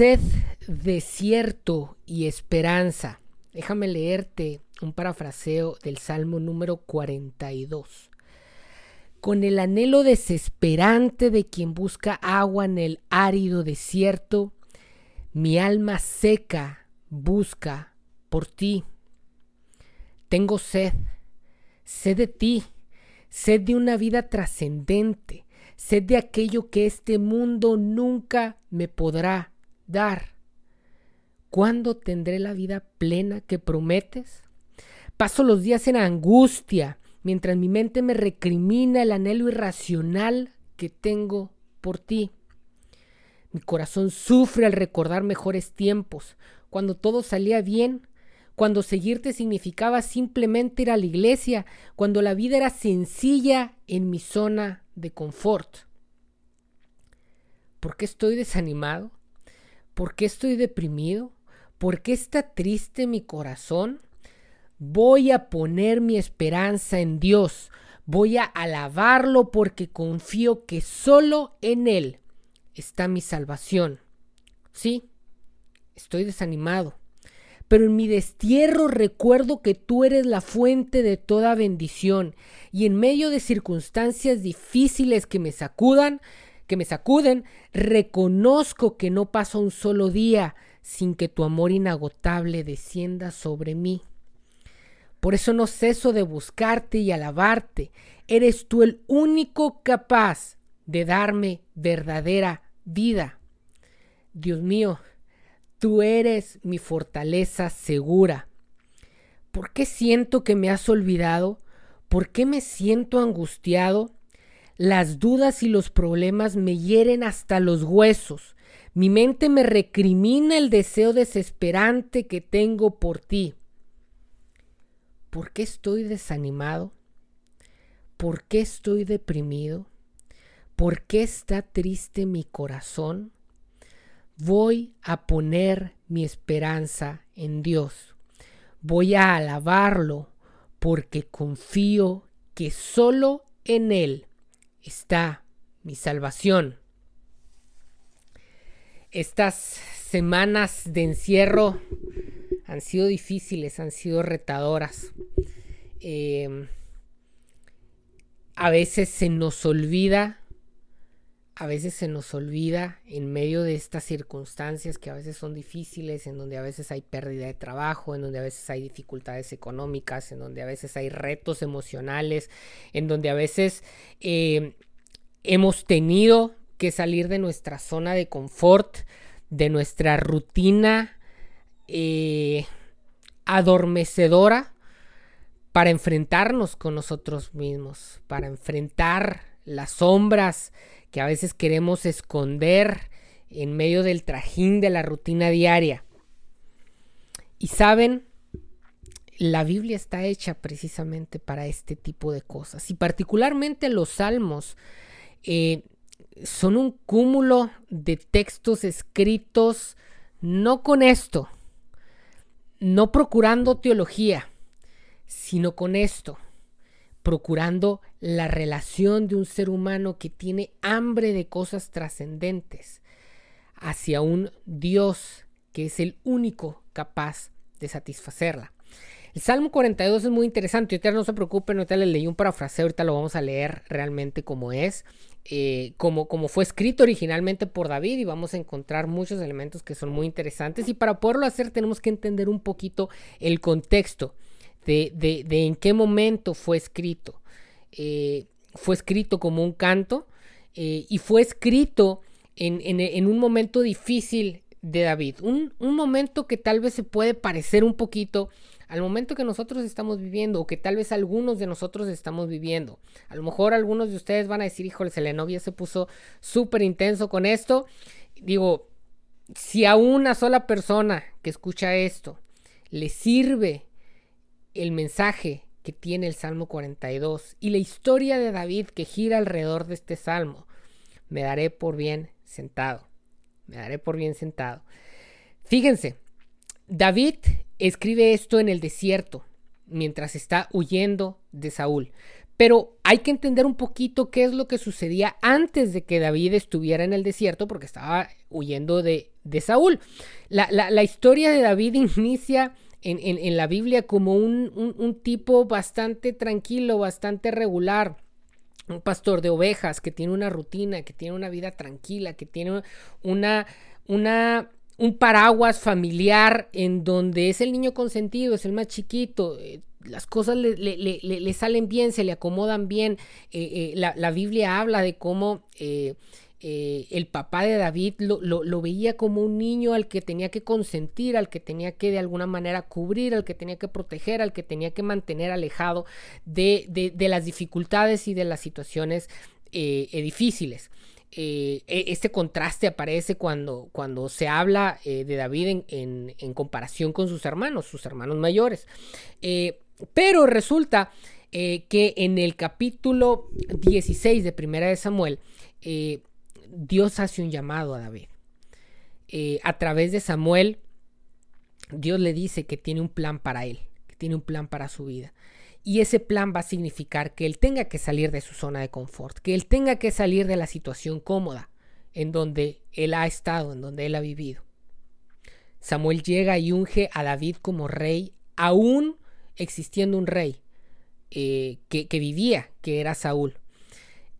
sed, desierto y esperanza. Déjame leerte un parafraseo del Salmo número 42. Con el anhelo desesperante de quien busca agua en el árido desierto, mi alma seca busca por ti. Tengo sed, sed de ti, sed de una vida trascendente, sed de aquello que este mundo nunca me podrá dar. ¿Cuándo tendré la vida plena que prometes? Paso los días en angustia, mientras mi mente me recrimina el anhelo irracional que tengo por ti. Mi corazón sufre al recordar mejores tiempos, cuando todo salía bien, cuando seguirte significaba simplemente ir a la iglesia, cuando la vida era sencilla en mi zona de confort. ¿Por qué estoy desanimado? ¿Por qué estoy deprimido? ¿Por qué está triste mi corazón? Voy a poner mi esperanza en Dios. Voy a alabarlo porque confío que solo en Él está mi salvación. Sí, estoy desanimado pero en mi destierro recuerdo que tú eres la fuente de toda bendición, y en medio de circunstancias difíciles que me sacudan, que me sacuden, reconozco que no pasa un solo día sin que tu amor inagotable descienda sobre mí. Por eso no ceso de buscarte y alabarte. Eres tú el único capaz de darme verdadera vida. Dios mío, Tú eres mi fortaleza segura. ¿Por qué siento que me has olvidado? ¿Por qué me siento angustiado? Las dudas y los problemas me hieren hasta los huesos. Mi mente me recrimina el deseo desesperante que tengo por ti. ¿Por qué estoy desanimado? ¿Por qué estoy deprimido? ¿Por qué está triste mi corazón? Voy a poner mi esperanza en Dios. Voy a alabarlo porque confío que solo en Él está mi salvación. Estas semanas de encierro han sido difíciles, han sido retadoras. Em, a veces se nos olvida a veces se nos olvida en medio de estas circunstancias que a veces son difíciles, en donde a veces hay pérdida de trabajo, en donde a veces hay dificultades económicas, en donde a veces hay retos emocionales, en donde a veces eh, hemos tenido que salir de nuestra zona de confort, de nuestra rutina eh, adormecedora para enfrentarnos con nosotros mismos, para enfrentar las sombras que a veces queremos esconder en medio del trajín de la rutina diaria. Y saben, la Biblia está hecha precisamente para este tipo de cosas. Y particularmente los salmos eh, son un cúmulo de textos escritos no con esto, no procurando teología, sino con esto procurando la relación de un ser humano que tiene hambre de cosas trascendentes hacia un Dios que es el único capaz de satisfacerla. El Salmo 42 es muy interesante, ahorita no se preocupen, ahorita le leí un parafraseo, ahorita lo vamos a leer realmente como es, eh, como, como fue escrito originalmente por David y vamos a encontrar muchos elementos que son muy interesantes y para poderlo hacer tenemos que entender un poquito el contexto de, en qué momento fue escrito. Eh, fue escrito como un canto eh, y fue escrito en, un momento difícil de David. Un, un, momento que tal vez se puede parecer un poquito al momento que nosotros estamos viviendo o que tal vez algunos de nosotros estamos viviendo. A lo mejor algunos de ustedes van a decir, híjole, Selenovia se puso súper intenso con esto. Digo, si a una sola persona que escucha esto le sirve el mensaje que tiene el Salmo 42 y la historia de David que gira alrededor de este salmo, me daré por bien sentado. Me daré por bien sentado. Fíjense, David escribe esto en el desierto, mientras está huyendo de Saúl. Pero hay que entender un poquito qué es lo que sucedía antes de que David estuviera en el desierto, porque estaba huyendo de de Saúl. La, historia de David inicia en, la Biblia como un, tipo bastante tranquilo, bastante regular un pastor de ovejas que tiene una rutina, que tiene una vida tranquila, que tiene una, una, un paraguas familiar en donde es el niño consentido, es el más chiquito, eh, las cosas le, salen bien, se le acomodan bien. Eh, eh, la, Biblia habla de cómo eh, el papá de David lo, veía como un niño al que tenía que consentir, al que tenía que de alguna manera cubrir, al que tenía que proteger, al que tenía que mantener alejado de, las dificultades y de las situaciones eh, eh, difíciles. E, este contraste aparece cuando, cuando se habla de David en, en, comparación con sus hermanos, sus hermanos mayores. pero resulta que en el capítulo 16 de Primera de Samuel, Dios hace un llamado a David. Eh, a través de Samuel, Dios le dice que tiene un plan para él, que tiene un plan para su vida. Y ese plan va a significar que él tenga que salir de su zona de confort, que él tenga que salir de la situación cómoda en donde él ha estado, en donde él ha vivido. Samuel llega y unge a David como rey, aún existiendo un rey eh, que, que vivía, que era Saúl.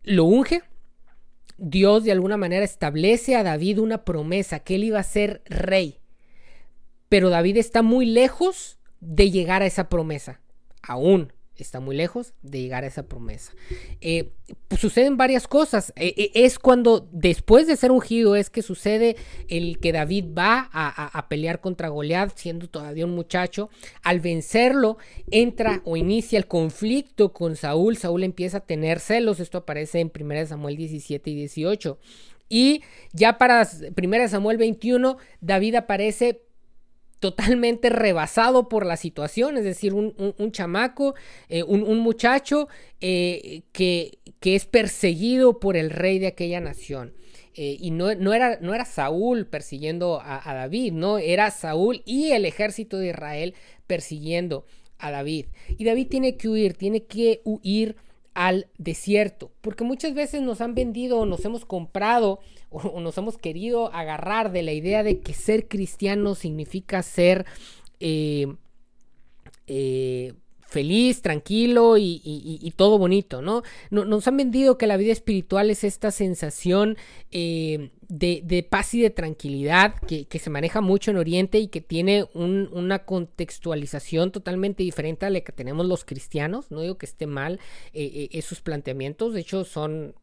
Lo unge Dios de alguna manera establece a David una promesa, que él iba a ser rey. Pero David está muy lejos de llegar a esa promesa. Aún está muy lejos de llegar a esa promesa. Eh, pues suceden varias cosas. Eh, eh, es cuando después de ser ungido es que sucede el que David va a, pelear contra Goliat siendo todavía un muchacho. Al vencerlo entra o inicia el conflicto con Saúl. Saúl empieza a tener celos. Esto aparece en 1 Samuel 17 y 18. Y ya para 1 Samuel 21, David aparece totalmente rebasado por la situación, es decir, un, chamaco, eh, un, muchacho eh, que, que, es perseguido por el rey de aquella nación. Eh, y no, no, era, no, era, Saúl persiguiendo a, a, David, no, era Saúl y el ejército de Israel persiguiendo a David. Y David tiene que huir, tiene que huir al desierto, porque muchas veces nos han vendido o nos hemos comprado o, nos hemos querido agarrar de la idea de que ser cristiano significa ser eh, eh, feliz, tranquilo y, todo bonito, ¿no? Nos han vendido que la vida espiritual es esta sensación eh, de, paz y de tranquilidad que, se maneja mucho en Oriente y que tiene una contextualización totalmente diferente a la que tenemos los cristianos. No digo que esté mal esos planteamientos, de hecho son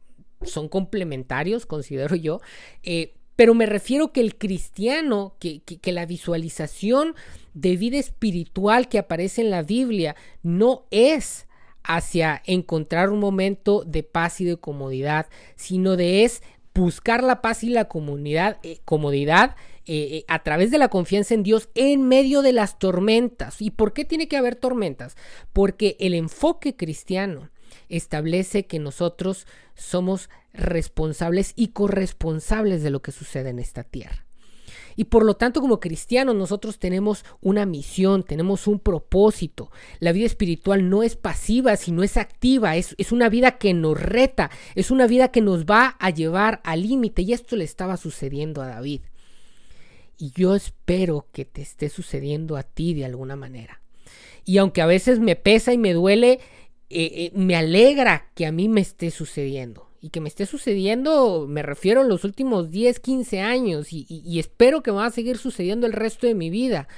son complementarios, considero yo. Eh, pero me refiero que el cristiano, que, la visualización de vida espiritual que aparece en la Biblia no es hacia encontrar un momento de paz y de comodidad, sino de es buscar la paz y la comunidad, eh, comodidad eh, a través de la confianza en Dios en medio de las tormentas. ¿Y por qué tiene que haber tormentas? Porque el enfoque cristiano establece que nosotros somos responsables y corresponsables de lo que sucede en esta tierra. Y por lo tanto, como cristianos, nosotros tenemos una misión, tenemos un propósito. La vida espiritual no es pasiva, sino es activa, es, es una vida que nos reta, es una vida que nos va a llevar al límite. Y esto le estaba sucediendo a David. Y yo espero que te esté sucediendo a ti de alguna manera. Y aunque a veces me pesa y me duele, eh, eh, me alegra que a mí me esté sucediendo. Y que me esté sucediendo, me refiero a los últimos 10, 15 años. Y, espero que me va a seguir sucediendo el resto de mi vida.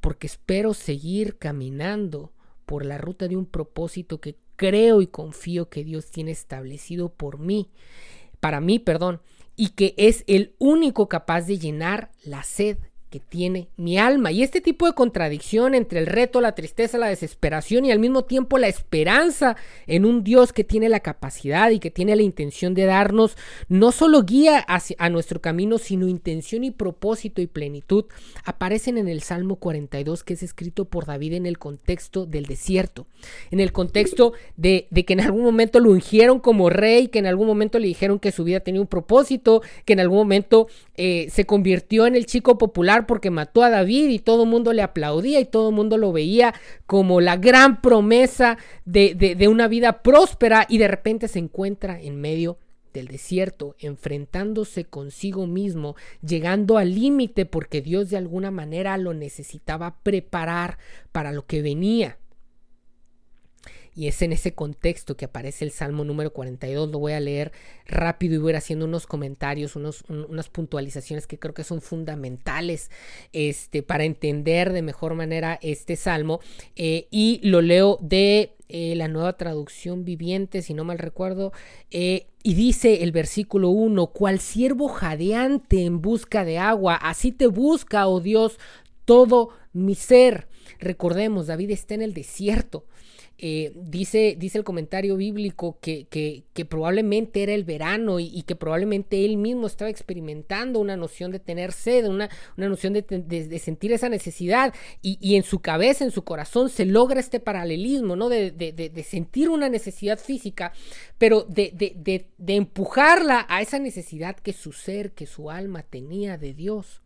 Porque espero seguir caminando por la ruta de un propósito que creo y confío que Dios tiene establecido por mí. Para mí, perdón. Y que es el único capaz de llenar la sed tiene mi alma. Y este tipo de contradicción entre el reto, la tristeza, la desesperación y al mismo tiempo la esperanza en un Dios que tiene la capacidad y que tiene la intención de darnos no solo guía hacia, a nuestro camino, sino intención y propósito y plenitud, aparecen en el Salmo 42 que es escrito por David en el contexto del desierto, en el contexto de, que en algún momento lo ungieron como rey, que en algún momento le dijeron que su vida tenía un propósito, que en algún momento eh, se convirtió en el chico popular porque mató a David y todo el mundo le aplaudía y todo el mundo lo veía como la gran promesa de, una vida próspera y de repente se encuentra en medio del desierto, enfrentándose consigo mismo, llegando al límite porque Dios de alguna manera lo necesitaba preparar para lo que venía. Y es en ese contexto que aparece el Salmo número 42. Lo voy a leer rápido y voy a ir haciendo unos comentarios, unos, unas puntualizaciones que creo que son fundamentales este, para entender de mejor manera este Salmo. Eh, y lo leo de eh, la nueva traducción viviente, si no mal recuerdo. Eh, y dice el versículo 1, cual siervo jadeante en busca de agua, así te busca, oh Dios, todo mi ser. Recordemos, David está en el desierto. Eh, dice, dice el comentario bíblico que, que, probablemente era el verano y, que probablemente él mismo estaba experimentando una noción de tener sed, una, una noción de, sentir esa necesidad y, en su cabeza, en su corazón se logra este paralelismo, ¿no? De, sentir una necesidad física, pero de empujarla a esa necesidad que su ser, que su alma tenía de Dios,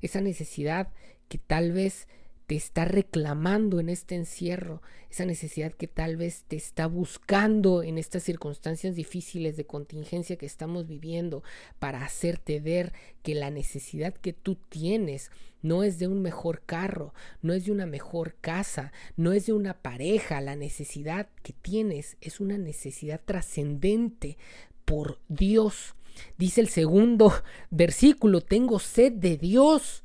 esa necesidad que tal vez te está reclamando en este encierro, esa necesidad que tal vez te está buscando en estas circunstancias difíciles de contingencia que estamos viviendo para hacerte ver que la necesidad que tú tienes no es de un mejor carro, no es de una mejor casa, no es de una pareja, la necesidad que tienes es una necesidad trascendente por Dios. Dice el segundo versículo, tengo sed de Dios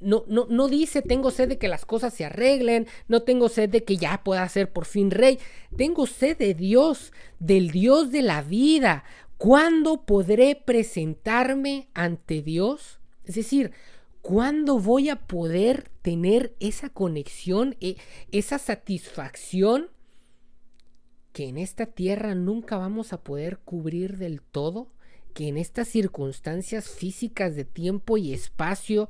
no, no, no dice tengo sed de que las cosas se arreglen, no tengo sed de que ya pueda ser por fin rey, tengo sed de Dios, del Dios de la vida. ¿Cuándo podré presentarme ante Dios? Es decir, ¿cuándo voy a poder tener esa conexión, e, esa satisfacción que en esta tierra nunca vamos a poder cubrir del todo? Que en estas circunstancias físicas de tiempo y espacio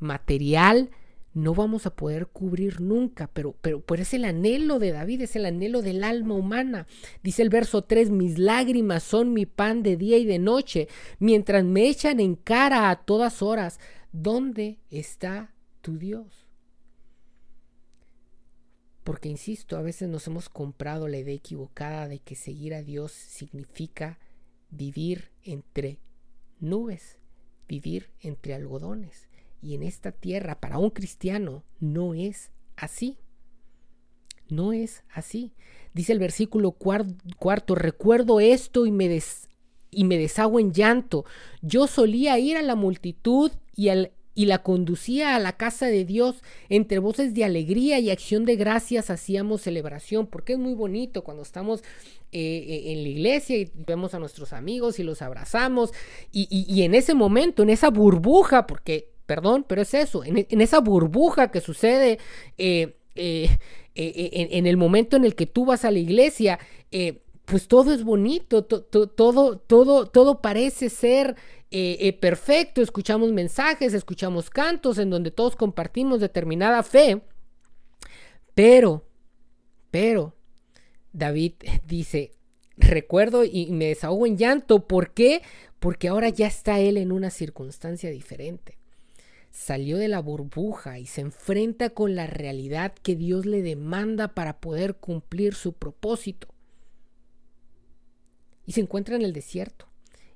material no vamos a poder cubrir nunca, pero, pero, es el anhelo de David, es el anhelo del alma humana. Dice el verso 3, mis lágrimas son mi pan de día y de noche, mientras me echan en cara a todas horas, ¿dónde está tu Dios? Porque, insisto, a veces nos hemos comprado la idea equivocada de que seguir a Dios significa vivir entre nubes, vivir entre algodones. Y en esta tierra, para un cristiano, no es así. No es así. Dice el versículo cuarto, recuerdo esto y me, des, y me deshago en llanto. Yo solía ir a la multitud y, y la conducía a la casa de Dios. Entre voces de alegría y acción de gracias hacíamos celebración, porque es muy bonito cuando estamos eh, eh, en la iglesia y vemos a nuestros amigos y los abrazamos. Y, y en ese momento, en esa burbuja, porque Perdón, pero es eso, en, esa burbuja que sucede eh, eh, eh, en, el momento en el que tú vas a la iglesia, pues todo es bonito, todo, todo, todo parece ser perfecto, escuchamos mensajes, escuchamos cantos en donde todos compartimos determinada fe, pero, pero, David dice, recuerdo y me desahogo en llanto, ¿por qué? Porque ahora ya está él en una circunstancia diferente salió de la burbuja y se enfrenta con la realidad que Dios le demanda para poder cumplir su propósito. Y se encuentra en el desierto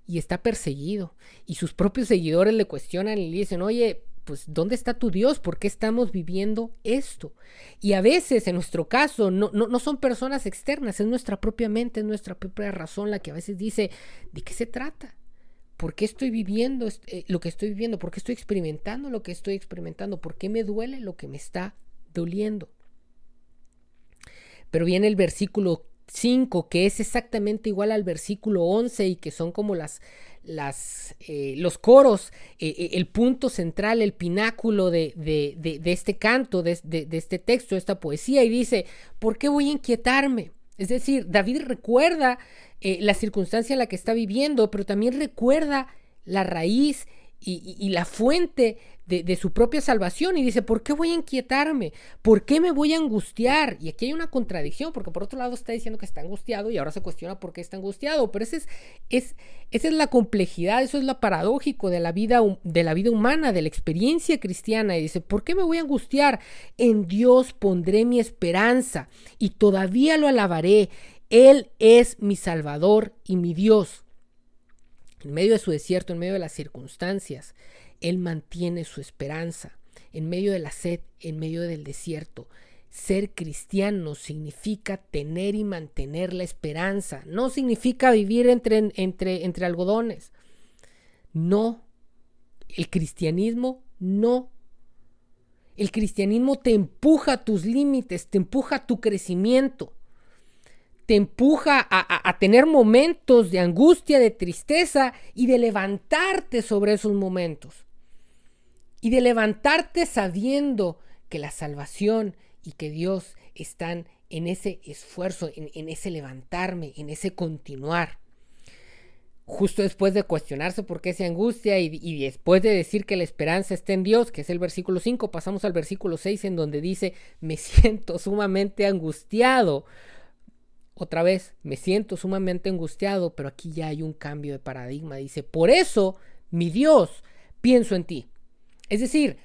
y está perseguido y sus propios seguidores le cuestionan y le dicen, oye, pues ¿dónde está tu Dios? ¿Por qué estamos viviendo esto? Y a veces, en nuestro caso, no, no, no, son personas externas, es nuestra propia mente, es nuestra propia razón la que a veces dice, ¿de qué se trata? ¿Por qué estoy viviendo eh, lo que estoy viviendo? ¿Por qué estoy experimentando lo que estoy experimentando? ¿Por qué me duele lo que me está doliendo? Pero viene el versículo 5, que es exactamente igual al versículo 11 y que son como las, las, eh, los coros, eh, el punto central, el pináculo de, de, de este canto, de, este texto, de esta poesía, y dice, ¿por qué voy a inquietarme? Es decir, David recuerda eh, la circunstancia en la que está viviendo, pero también recuerda la raíz y, la fuente de, su propia salvación y dice, ¿por qué voy a inquietarme? ¿Por qué me voy a angustiar? Y aquí hay una contradicción, porque por otro lado está diciendo que está angustiado y ahora se cuestiona por qué está angustiado, pero ese es, es, esa es la complejidad, eso es lo paradójico de la, vida, de la vida humana, de la experiencia cristiana. Y dice, ¿por qué me voy a angustiar? En Dios pondré mi esperanza y todavía lo alabaré. Él es mi Salvador y mi Dios. En medio de su desierto, en medio de las circunstancias, Él mantiene su esperanza. En medio de la sed, en medio del desierto, ser cristiano significa tener y mantener la esperanza. No significa vivir entre, entre, entre algodones. No. El cristianismo no. El cristianismo te empuja a tus límites, te empuja a tu crecimiento, te empuja a, tener momentos de angustia, de tristeza y de levantarte sobre esos momentos. Y de levantarte sabiendo que la salvación y que Dios están en ese esfuerzo, en, ese levantarme, en ese continuar. Justo después de cuestionarse por qué se angustia y, y, después de decir que la esperanza está en Dios, que es el versículo 5, pasamos al versículo 6 en donde dice, me siento sumamente angustiado. Otra vez, me siento sumamente angustiado, pero aquí ya hay un cambio de paradigma. Dice, por eso, mi Dios, pienso en ti. Es decir,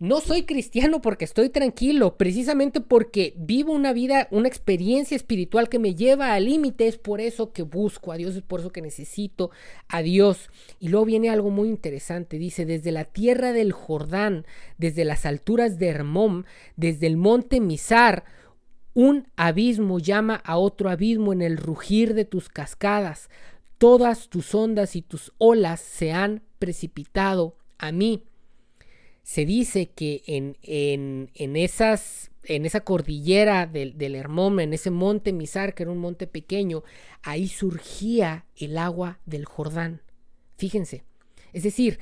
no soy cristiano porque estoy tranquilo, precisamente porque vivo una vida, una experiencia espiritual que me lleva al límite, es por eso que busco a Dios, es por eso que necesito a Dios. Y luego viene algo muy interesante, dice, desde la tierra del Jordán, desde las alturas de Hermón, desde el monte Misar, un abismo llama a otro abismo en el rugir de tus cascadas. Todas tus ondas y tus olas se han precipitado a mí se dice que en, en, en, esas, en esa cordillera del, del Hermón, en ese monte Misar, que era un monte pequeño, ahí surgía el agua del Jordán. Fíjense. Es decir,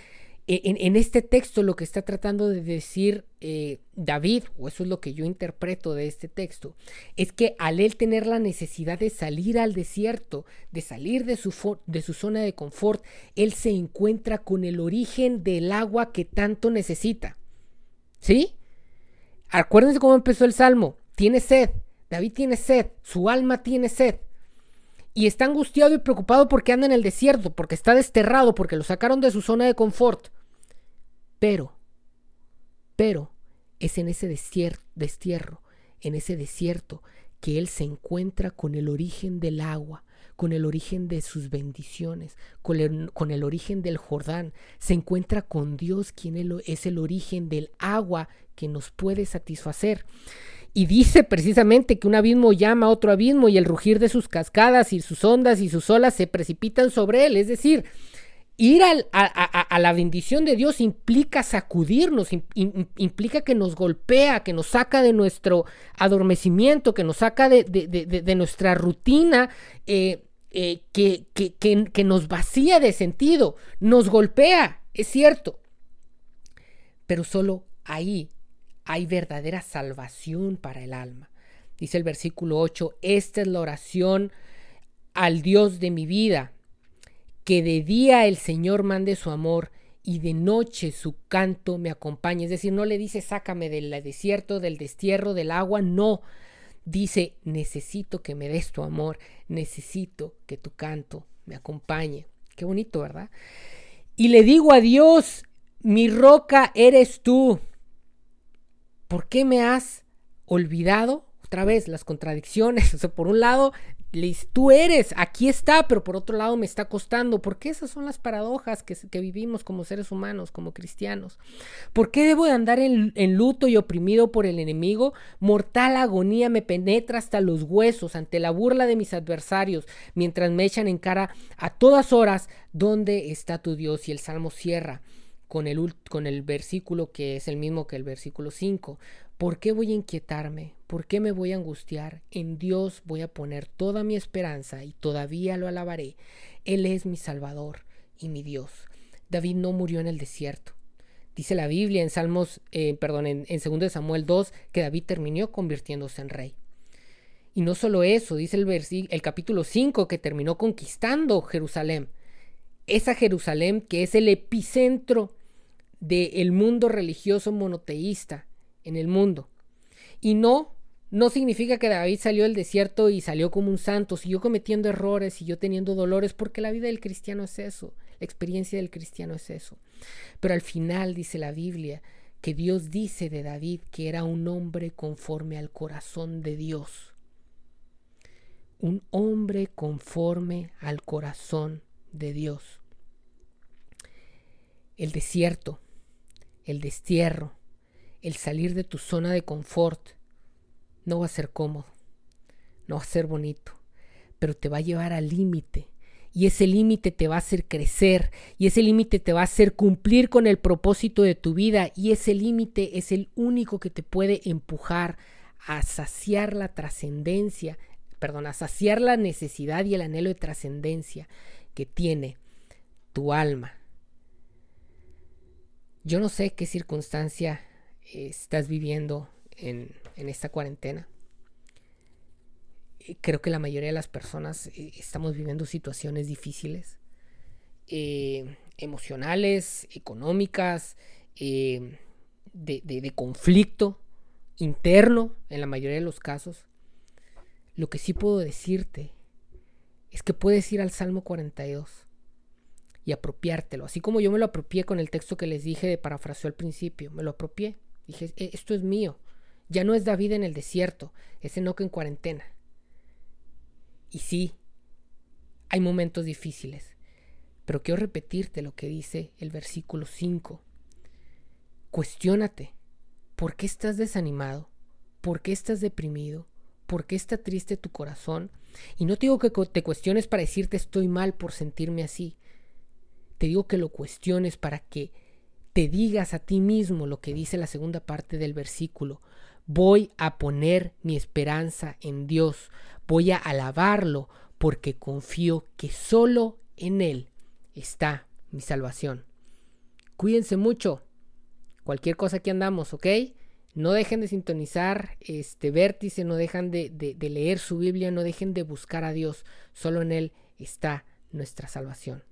e, en, este texto lo que está tratando de decir eh, David, o eso es lo que yo interpreto de este texto, es que al él tener la necesidad de salir al desierto, de salir de su, de su zona de confort, él se encuentra con el origen del agua que tanto necesita. ¿Sí? Acuérdense cómo empezó el salmo. Tiene sed. David tiene sed. Su alma tiene sed y está angustiado y preocupado porque anda en el desierto, porque está desterrado, porque lo sacaron de su zona de confort. Pero, pero, es en ese destierro, en ese desierto, que él se encuentra con el origen del agua, con el origen de sus bendiciones, con el, con el origen del Jordán. Se encuentra con Dios, quien es el origen del agua que nos puede satisfacer. Y dice precisamente que un abismo llama a otro abismo y el rugir de sus cascadas y sus ondas y sus olas se precipitan sobre él. Es decir, ir a, la bendición de Dios implica sacudirnos, implica que nos golpea, que nos saca de nuestro adormecimiento, que nos saca de, nuestra rutina, eh, eh, que, que nos vacía de sentido, nos golpea, es cierto. Pero solo ahí hay verdadera salvación para el alma. Dice el versículo 8, esta es la oración al Dios de mi vida, que de día el Señor mande su amor y de noche su canto me acompañe. Es decir, no le dice sácame del desierto, del destierro, del agua, no. Dice, necesito que me des tu amor, necesito que tu canto me acompañe. Qué bonito, ¿verdad? Y le digo a Dios, mi roca eres tú. ¿por qué me has olvidado? Otra vez, las contradicciones. O sea, por un lado, tú eres, aquí está, pero por otro lado me está costando. ¿Por qué esas son las paradojas que, vivimos como seres humanos, como cristianos? ¿Por qué debo de andar en, en, luto y oprimido por el enemigo? Mortal agonía me penetra hasta los huesos ante la burla de mis adversarios, mientras me echan en cara a todas horas, ¿dónde está tu Dios? Y el Salmo cierra con el, con el versículo que es el mismo que el versículo 5. ¿Por qué voy a inquietarme? ¿Por qué me voy a angustiar? En Dios voy a poner toda mi esperanza y todavía lo alabaré. Él es mi Salvador y mi Dios. David no murió en el desierto. Dice la Biblia en Salmos, eh, perdón, en, en 2 Samuel 2, que David terminó convirtiéndose en rey. Y no solo eso, dice el, el capítulo 5, que terminó conquistando Jerusalén. Esa Jerusalén que es el epicentro del mundo religioso monoteísta en el mundo. Y no, no significa que David salió del desierto y salió como un santo, siguió cometiendo errores, siguió teniendo dolores, porque la vida del cristiano es eso, la experiencia del cristiano es eso. Pero al final dice la Biblia que Dios dice de David que era un hombre conforme al corazón de Dios. Un hombre conforme al corazón de Dios. el desierto, el destierro, el salir de tu zona de confort, no va a ser cómodo, no va a ser bonito, pero te va a llevar al límite. Y ese límite te va a hacer crecer, y ese límite te va a hacer cumplir con el propósito de tu vida, y ese límite es el único que te puede empujar a saciar la trascendencia, perdón, a saciar la necesidad y el anhelo de trascendencia que tiene tu alma. Yo no sé qué circunstancia estás viviendo en, esta cuarentena. Creo que la mayoría de las personas eh, estamos viviendo situaciones difíciles, eh, emocionales, económicas, eh, de conflicto interno en la mayoría de los casos. Lo que sí puedo decirte es que puedes ir al Salmo 42 y apropiártelo, así como yo me lo apropié con el texto que les dije de parafraseo al principio, me lo apropié. Dije, e, esto es mío. Ya no es David en el desierto, es Enoch en cuarentena. Y sí, hay momentos difíciles, pero quiero repetirte lo que dice el versículo 5. Cuestiónate, ¿por qué estás desanimado? ¿Por qué estás deprimido? ¿Por qué está triste tu corazón? Y no te digo que te cuestiones para decirte estoy mal por sentirme así. Te digo que lo cuestiones para que te digas a ti mismo lo que dice la segunda parte del versículo. Voy a poner mi esperanza en Dios, voy a alabarlo porque confío que solo en Él está mi salvación. Cuídense mucho. Cualquier cosa que andamos, ¿ok? No dejen de sintonizar este vértice, no dejen de, de leer su Biblia, no dejen de buscar a Dios. Solo en Él está nuestra salvación.